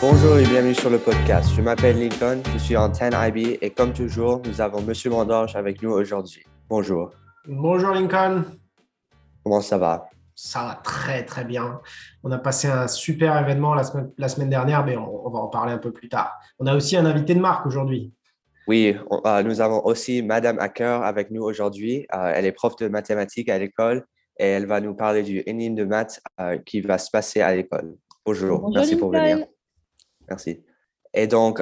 Bonjour et bienvenue sur le podcast. Je m'appelle Lincoln, je suis en 10IB et comme toujours, nous avons Monsieur Mandorge avec nous aujourd'hui. Bonjour. Bonjour Lincoln. Comment ça va? Ça va très très bien. On a passé un super événement la semaine, la semaine dernière, mais on, va en parler un peu plus tard. On a aussi un invité de marque aujourd'hui. Oui, euh, nous avons aussi Madame Hacker avec nous aujourd'hui. Euh, elle est prof de mathématiques à l'école et elle va nous parler du énigme de maths euh, qui va se passer à l'école. Bonjour, merci pour venir. Merci. Et donc,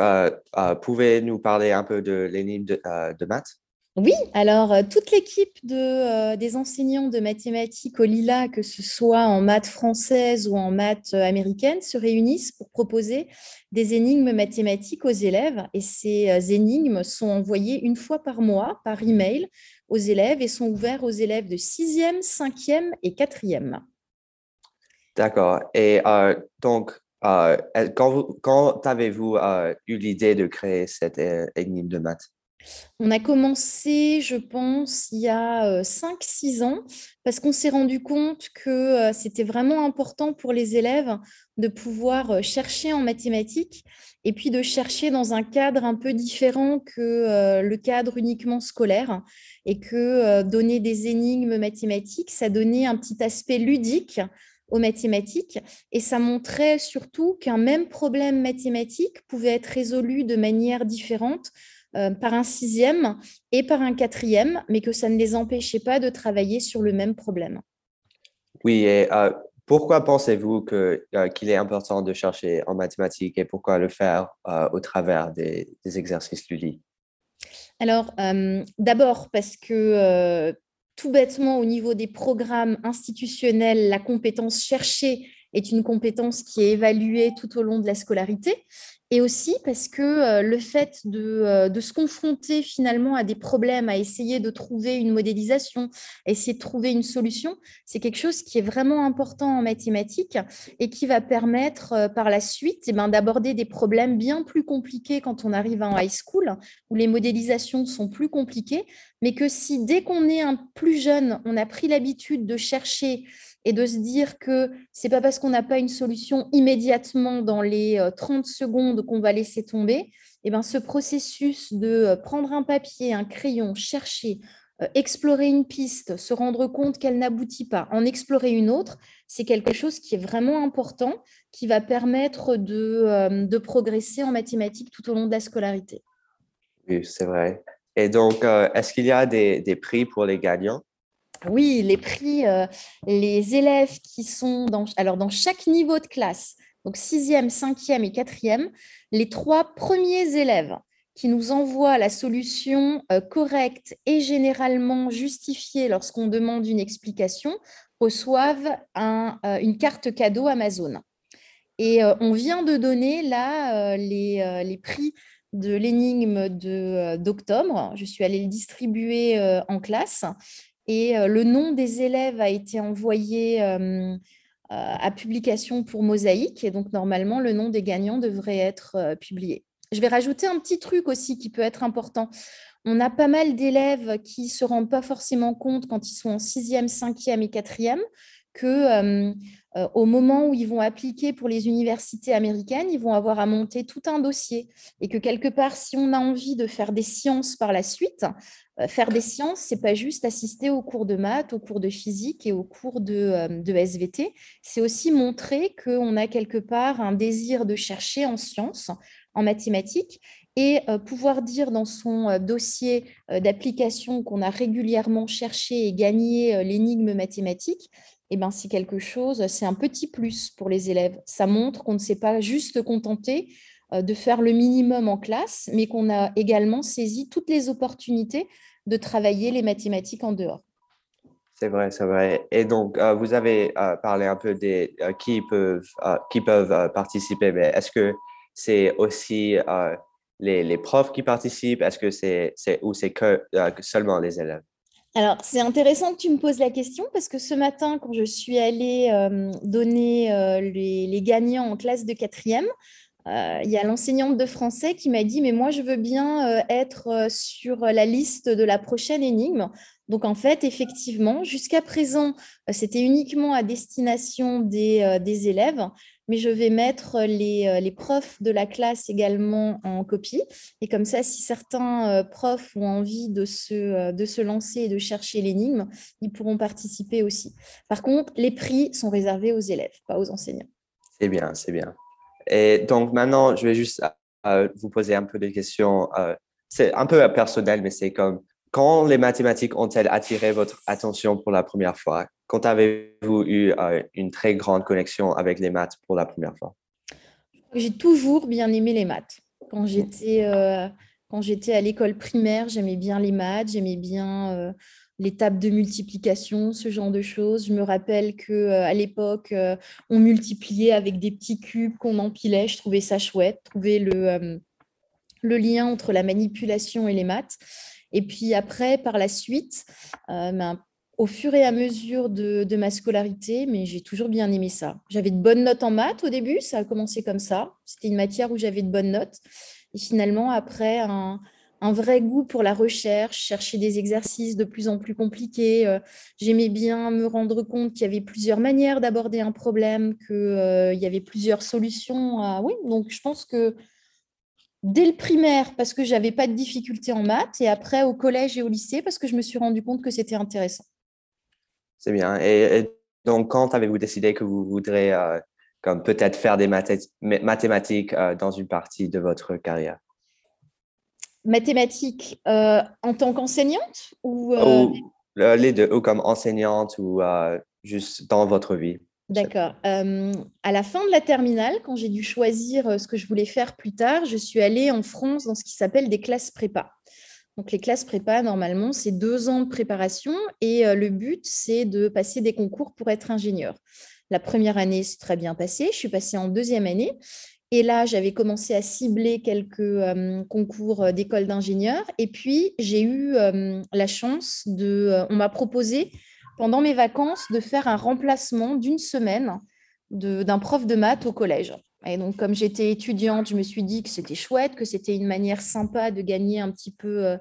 pouvez nous parler un peu de l'énigme de, de maths? Oui, alors euh, toute l'équipe de, euh, des enseignants de mathématiques au Lila, que ce soit en maths française ou en maths euh, américaine, se réunissent pour proposer des énigmes mathématiques aux élèves. Et ces énigmes sont envoyées une fois par mois par email aux élèves et sont ouverts aux élèves de 6e, 5e et 4e. D'accord. Et donc, quand, quand avez-vous eu l'idée de créer cette énigme de maths? On a commencé, je pense, il y a 5-6 ans, parce qu'on s'est rendu compte que c'était vraiment important pour les élèves de pouvoir chercher en mathématiques et puis de chercher dans un cadre un peu différent que le cadre uniquement scolaire et que donner des énigmes mathématiques, ça donnait un petit aspect ludique aux mathématiques et ça montrait surtout qu'un même problème mathématique pouvait être résolu de manière différente euh, par un sixième et par un quatrième, mais que ça ne les empêchait pas de travailler sur le même problème. Oui, et euh, pourquoi pensez-vous euh, qu'il est important de chercher en mathématiques et pourquoi le faire au travers des, exercices ludiques Alors, d'abord parce que tout bêtement, au niveau des programmes institutionnels, la compétence cherchée est une compétence qui est évaluée tout au long de la scolarité et aussi parce que euh, le fait euh, de, se confronter finalement à des problèmes, à essayer de trouver une modélisation, à essayer de trouver une solution, c'est quelque chose qui est vraiment important en mathématiques et qui va permettre euh, par la suite eh ben, d'aborder des problèmes bien plus compliqués quand on arrive en high school, où les modélisations sont plus compliquées, mais que si dès qu'on est un plus jeune, on a pris l'habitude de chercher et de se dire que c'est pas parce qu'on n'a pas une solution immédiatement dans les 30 euh, secondes qu'on va laisser tomber. Et eh ben, ce processus de euh, prendre un papier, un crayon, chercher, euh, explorer une piste, se rendre compte qu'elle n'aboutit pas, en explorer une autre, c'est quelque chose qui est vraiment important, qui va permettre de, de progresser en mathématiques tout au long de la scolarité. Oui, c'est vrai. Et donc, est-ce qu'il y a des, des prix pour les gagnants? Oui, les prix, euh, les élèves qui sont dans, alors dans chaque niveau de classe, donc sixième, cinquième et quatrième, les trois premiers élèves qui nous envoient la solution euh, correcte et généralement justifiée lorsqu'on demande une explication reçoivent euh, une carte cadeau Amazon. Et on vient de donner là les, les prix de l'énigme d'octobre. Je suis allée le distribuer en classe et euh, le nom des élèves a été envoyé euh, euh, à publication pour Mosaïque. Et donc, normalement, le nom des gagnants devrait être publié. Je vais rajouter un petit truc aussi qui peut être important. On a pas mal d'élèves qui ne se rendent pas forcément compte quand ils sont en sixième, cinquième et quatrième que au moment où ils vont appliquer pour les universités américaines, ils vont avoir à monter tout un dossier et que quelque part, si on a envie de faire des sciences par la suite, euh, faire des sciences, c'est pas juste assister aux cours de maths, aux cours de physique et aux cours de, euh, de SVT. C'est aussi montrer qu'on a quelque part un désir de chercher en sciences, en mathématiques, et euh, pouvoir dire dans son dossier d'application qu'on a régulièrement cherché et gagné l'énigme mathématique, eh ben, c'est quelque chose, c'est un petit plus pour les élèves. Ça montre qu'on ne s'est pas juste contenté de faire le minimum en classe, mais qu'on a également saisi toutes les opportunités de travailler les mathématiques en dehors. C'est vrai, c'est vrai. Et donc, euh, vous avez euh, parlé un peu des euh, qui peuvent, qui peuvent participer, mais est-ce que c'est aussi les, profs qui participent? Est-ce que c'est ou c'est que, seulement les élèves? Alors, c'est intéressant que tu me poses la question parce que ce matin, quand je suis allée donner les, les, gagnants en classe de quatrième, euh, il y a l'enseignante de français qui m'a dit, mais moi, je veux bien euh, être euh, sur la liste de la prochaine énigme. Donc, en fait, effectivement, jusqu'à présent, c'était uniquement à destination des, des, élèves. Mais je vais mettre les, les, profs de la classe également en copie. Et comme ça, si certains profs ont envie de se, de se lancer et de chercher l'énigme, ils pourront participer aussi. Par contre, les prix sont réservés aux élèves, pas aux enseignants. C'est bien, c'est bien. Et donc maintenant, je vais juste vous poser un peu des questions. c'est un peu personnel, mais c'est comme quand les mathématiques ont-elles attiré votre attention pour la première fois? Quand avez-vous eu euh, une très grande connexion avec les maths pour la première fois? J'ai toujours bien aimé les maths. Quand j'étais euh, quand j'étais à l'école primaire, j'aimais bien les maths, j'aimais bien euh, les tables de multiplication, ce genre de choses. Je me rappelle que à l'époque, on multipliait avec des petits cubes qu'on empilait. Je trouvais ça chouette, trouver le, le lien entre la manipulation et les maths. Et puis après, par la suite, euh, ben, au fur et à mesure de, ma scolarité, mais j'ai toujours bien aimé ça. J'avais de bonnes notes en maths au début, ça a commencé comme ça. C'était une matière où j'avais de bonnes notes. Et finalement, après, un, vrai goût pour la recherche, chercher des exercices de plus en plus compliqués. Euh, j'aimais bien me rendre compte qu'il y avait plusieurs manières d'aborder un problème, qu'il euh, y avait plusieurs solutions. Oui, donc je pense que dès le primaire parce que j'avais pas de difficultés en maths et après au collège et au lycée parce que je me suis rendu compte que c'était intéressant. C'est bien. Et, donc, quand avez-vous décidé que vous voudrez euh, comme peut-être faire des mathématiques euh, dans une partie de votre carrière? Mathématiques euh, en tant qu'enseignante ou, les deux, ou comme enseignante ou juste dans votre vie? D'accord. à la fin de la terminale, quand j'ai dû choisir ce que je voulais faire plus tard, je suis allée en France dans ce qui s'appelle des classes prépa. Donc les classes prépa, normalement, c'est deux ans de préparation et le but, c'est de passer des concours pour être ingénieur. La première année, c'est très bien passé. Je suis passée en deuxième année. Et là, j'avais commencé à cibler quelques concours d'école d'ingénieur. Et puis, j'ai eu la chance de... on m'a proposé pendant mes vacances de faire un remplacement d'une semaine d'un prof de maths au collège. Et donc, comme j'étais étudiante, je me suis dit que c'était chouette, que c'était une manière sympa de gagner un petit peu euh,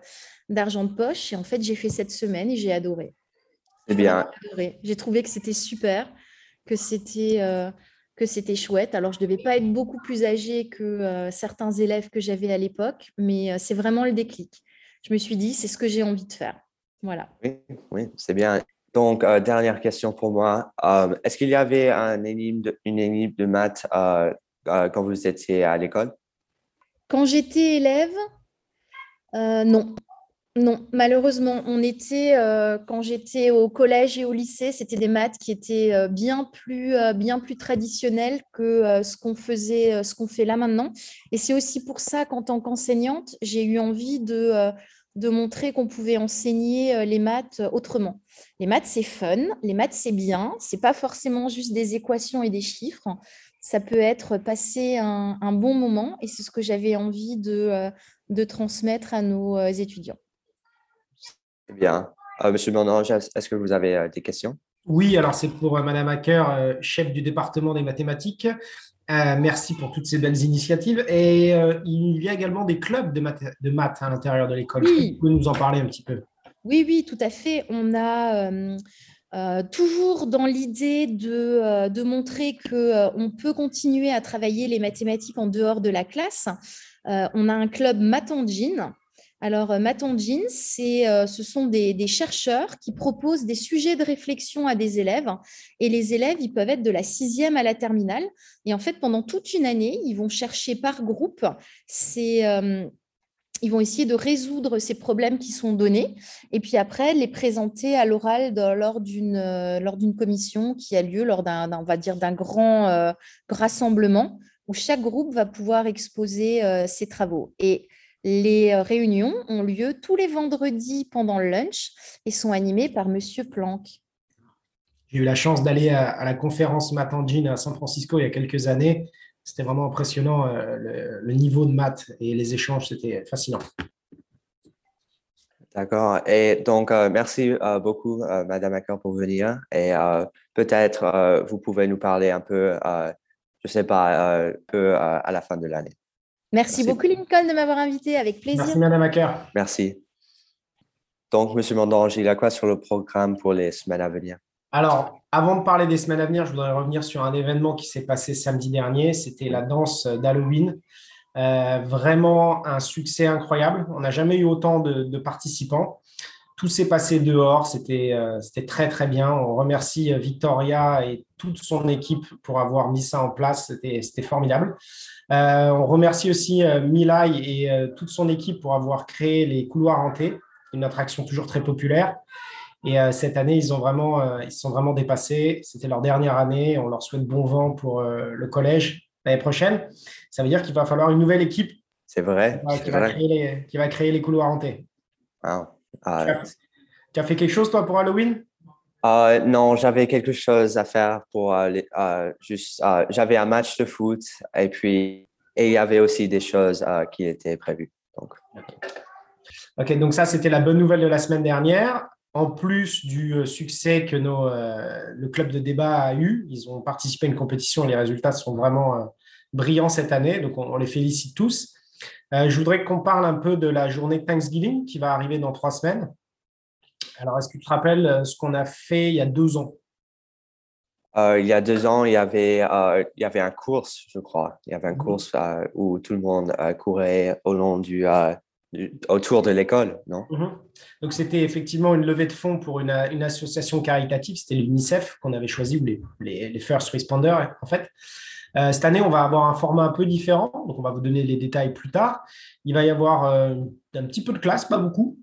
d'argent de poche. Et en fait, j'ai fait cette semaine et j'ai adoré. C'est bien. J'ai trouvé que c'était super, que c'était euh, que c'était chouette. Alors, je ne devais pas être beaucoup plus âgée que euh, certains élèves que j'avais à l'époque, mais c'est vraiment le déclic. Je me suis dit, c'est ce que j'ai envie de faire. Voilà. Oui, oui c'est bien. Donc, euh, dernière question pour moi. Euh, est-ce qu'il y avait un énigme une énigme de maths euh, quand vous étiez à l'école? Quand j'étais élève, non. Non, malheureusement, on était, quand j'étais au collège et au lycée, c'était des maths qui étaient bien plus, bien plus que ce qu'on faisait, ce qu'on fait là maintenant. Et c'est aussi pour ça qu'en tant qu'enseignante, j'ai eu envie de de montrer qu'on pouvait enseigner euh, les maths euh, autrement. Les maths, c'est fun, les maths, c'est bien, c'est pas forcément juste des équations et des chiffres. Ça peut être passer un, bon moment et c'est ce que j'avais envie de, euh, de, transmettre à nos étudiants. Bien. Monsieur Bernard, est-ce que vous avez des questions? Oui, alors c'est pour Madame Hacker, chef du département des mathématiques. Euh, merci pour toutes ces belles initiatives. Et euh, il y a également des clubs de maths, de maths à l'intérieur de l'école. Oui. Vous pouvez nous en parler un petit peu? Oui, oui, tout à fait. On a euh, toujours dans l'idée de, de, montrer qu'on peut continuer à travailler les mathématiques en dehors de la classe. on a un club Matangine alors, euh, Matongin, euh, ce sont des, chercheurs qui proposent des sujets de réflexion à des élèves. Et les élèves, ils peuvent être de la sixième à la terminale. Et en fait, pendant toute une année, ils vont chercher par groupe euh, ils vont essayer de résoudre ces problèmes qui sont donnés et puis après les présenter à l'oral lors d'une commission qui a lieu lors d'un on va dire d'un grand rassemblement où chaque groupe va pouvoir exposer ses travaux et les euh, réunions ont lieu tous les vendredis pendant le lunch et sont animées par Monsieur Planck. J'ai eu la chance d'aller à, la conférence Math Engine à San Francisco il y a quelques années. C'était vraiment impressionnant euh, le, niveau de maths et les échanges, c'était fascinant. D'accord. Et donc, euh, merci beaucoup, Madame Acker, pour venir. Et peut-être vous pouvez nous parler un peu, je ne sais pas, un peu à la fin de l'année. Merci, beaucoup, Lincoln, de m'avoir invité. Avec plaisir. Merci, Madame Acker. Merci. Donc, Monsieur Mandange, il a quoi sur le programme pour les semaines à venir? Alors, avant de parler des semaines à venir, je voudrais revenir sur un événement qui s'est passé samedi dernier. C'était la danse d'Halloween. Euh, vraiment un succès incroyable. On n'a jamais eu autant de, participants. Tout s'est passé dehors. Euh, c'était très, très bien. On remercie Victoria et toute son équipe pour avoir mis ça en place. C'était formidable. Euh, on remercie aussi Milai et toute son équipe pour avoir créé les couloirs hantés, une attraction toujours très populaire. Et cette année, ils, ont vraiment, ils sont vraiment dépassés. C'était leur dernière année. On leur souhaite bon vent pour le collège l'année prochaine. Ça veut dire qu'il va falloir une nouvelle équipe. C'est vrai. Qui, va Créer les, qui, va créer les, couloirs hantés. Ah, tu, as, fait quelque chose, toi, pour Halloween? Euh, Non, j'avais quelque chose à faire pour euh, euh, juste. j'avais un match de foot et puis et il y avait aussi des choses qui étaient prévues. Donc. ok, donc ça, c'était la bonne nouvelle de la semaine dernière en plus du succès que nos, le club de débat a eu, ils ont participé à une compétition, les résultats sont vraiment brillants cette année, donc on, les félicite tous. Euh, je voudrais qu'on parle un peu de la journée Thanksgiving qui va arriver dans trois semaines. Alors, est-ce que tu te rappelles euh, ce qu'on a fait il y a deux ans? Euh, Il y a deux ans, il y avait, il y avait un course, je crois. Il y avait un mhm. course où tout le monde courait au long du, autour de l'école, non? Mhm. Donc, c'était effectivement une levée de fonds pour une, association caritative. C'était l'UNICEF qu'on avait choisi, ou les, les, First Responders, en fait. Euh, cette année, on va avoir un format un peu différent, donc on va vous donner les détails plus tard. Il va y avoir euh, un petit peu de classe, pas beaucoup.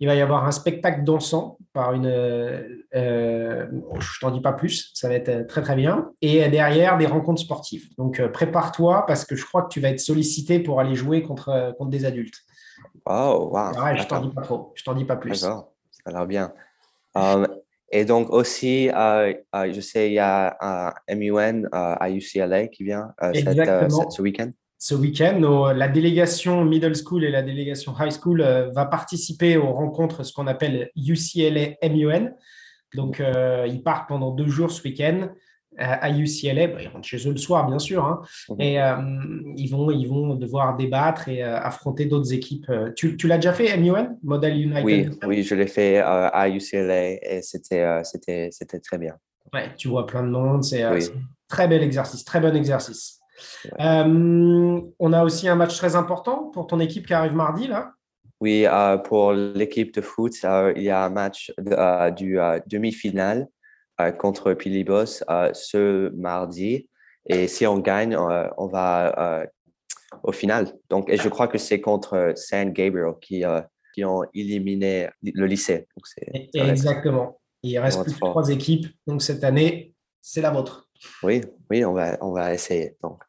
Il va y avoir un spectacle dansant par une. Euh, je t'en dis pas plus, ça va être très très bien. Et derrière, des rencontres sportives. Donc prépare-toi parce que je crois que tu vas être sollicité pour aller jouer contre, contre des adultes. Oh, wow. je t'en dis pas trop, je t'en dis pas plus. D'accord, ça a l'air bien. Et donc aussi, euh, euh, je sais, il y a un MUN euh, à UCLA qui vient ce week-end. Ce week-end, la délégation middle school et la délégation high school va participer aux rencontres, ce qu'on appelle UCLA MUN. Donc, ils partent pendant deux jours ce week-end à UCLA, bah, ils rentrent chez eux le soir, bien sûr, hein. mhm. et euh, ils, vont, ils vont devoir débattre et euh, affronter d'autres équipes. Euh, tu, tu l'as déjà fait, MUN, Model United? Oui, oui je l'ai fait à UCLA et c'était, c'était, c'était très bien. Ouais, tu vois plein de monde, c'est un très bel exercice, très bon exercice. on a aussi un match très important pour ton équipe qui arrive mardi, là Oui, pour l'équipe de foot, il y a un match du demi-finale contre Pilibos euh, ce mardi. Et si on gagne, euh, on va au final. Donc, et je crois que c'est contre San Gabriel qui, qui ont éliminé le lycée. Exactement. Il reste plus que trois équipes. Donc, cette année, c'est la vôtre. Oui, oui, on va, on va essayer. Donc.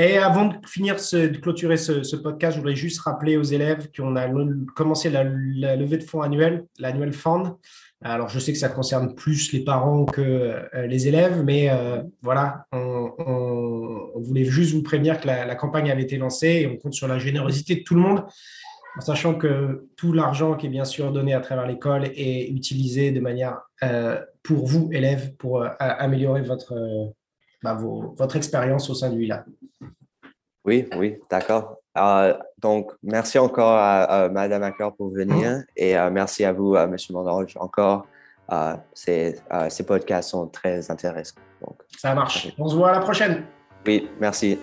Et avant de finir, de clôturer ce, podcast, je voudrais juste rappeler aux élèves qu'on a commencé la, levée de fonds annuelle, l'annuel fund. Alors, je sais que ça concerne plus les parents que euh, les élèves, mais euh, voilà, on, voulait juste vous prévenir que la, campagne avait été lancée et on compte sur la générosité de tout le monde, en sachant que tout l'argent qui est bien sûr donné à travers l'école est utilisé de manière euh, pour vous, élèves, pour améliorer votre, bah, votre expérience au sein du VILA. Oui, oui, d'accord. Euh, donc, merci encore à, Madame Accor pour venir mm. et euh, merci à vous, Monsieur Mandange, encore. Euh, ces, ces podcasts sont très intéressants. Ça marche. On se voit à la prochaine. Oui, merci.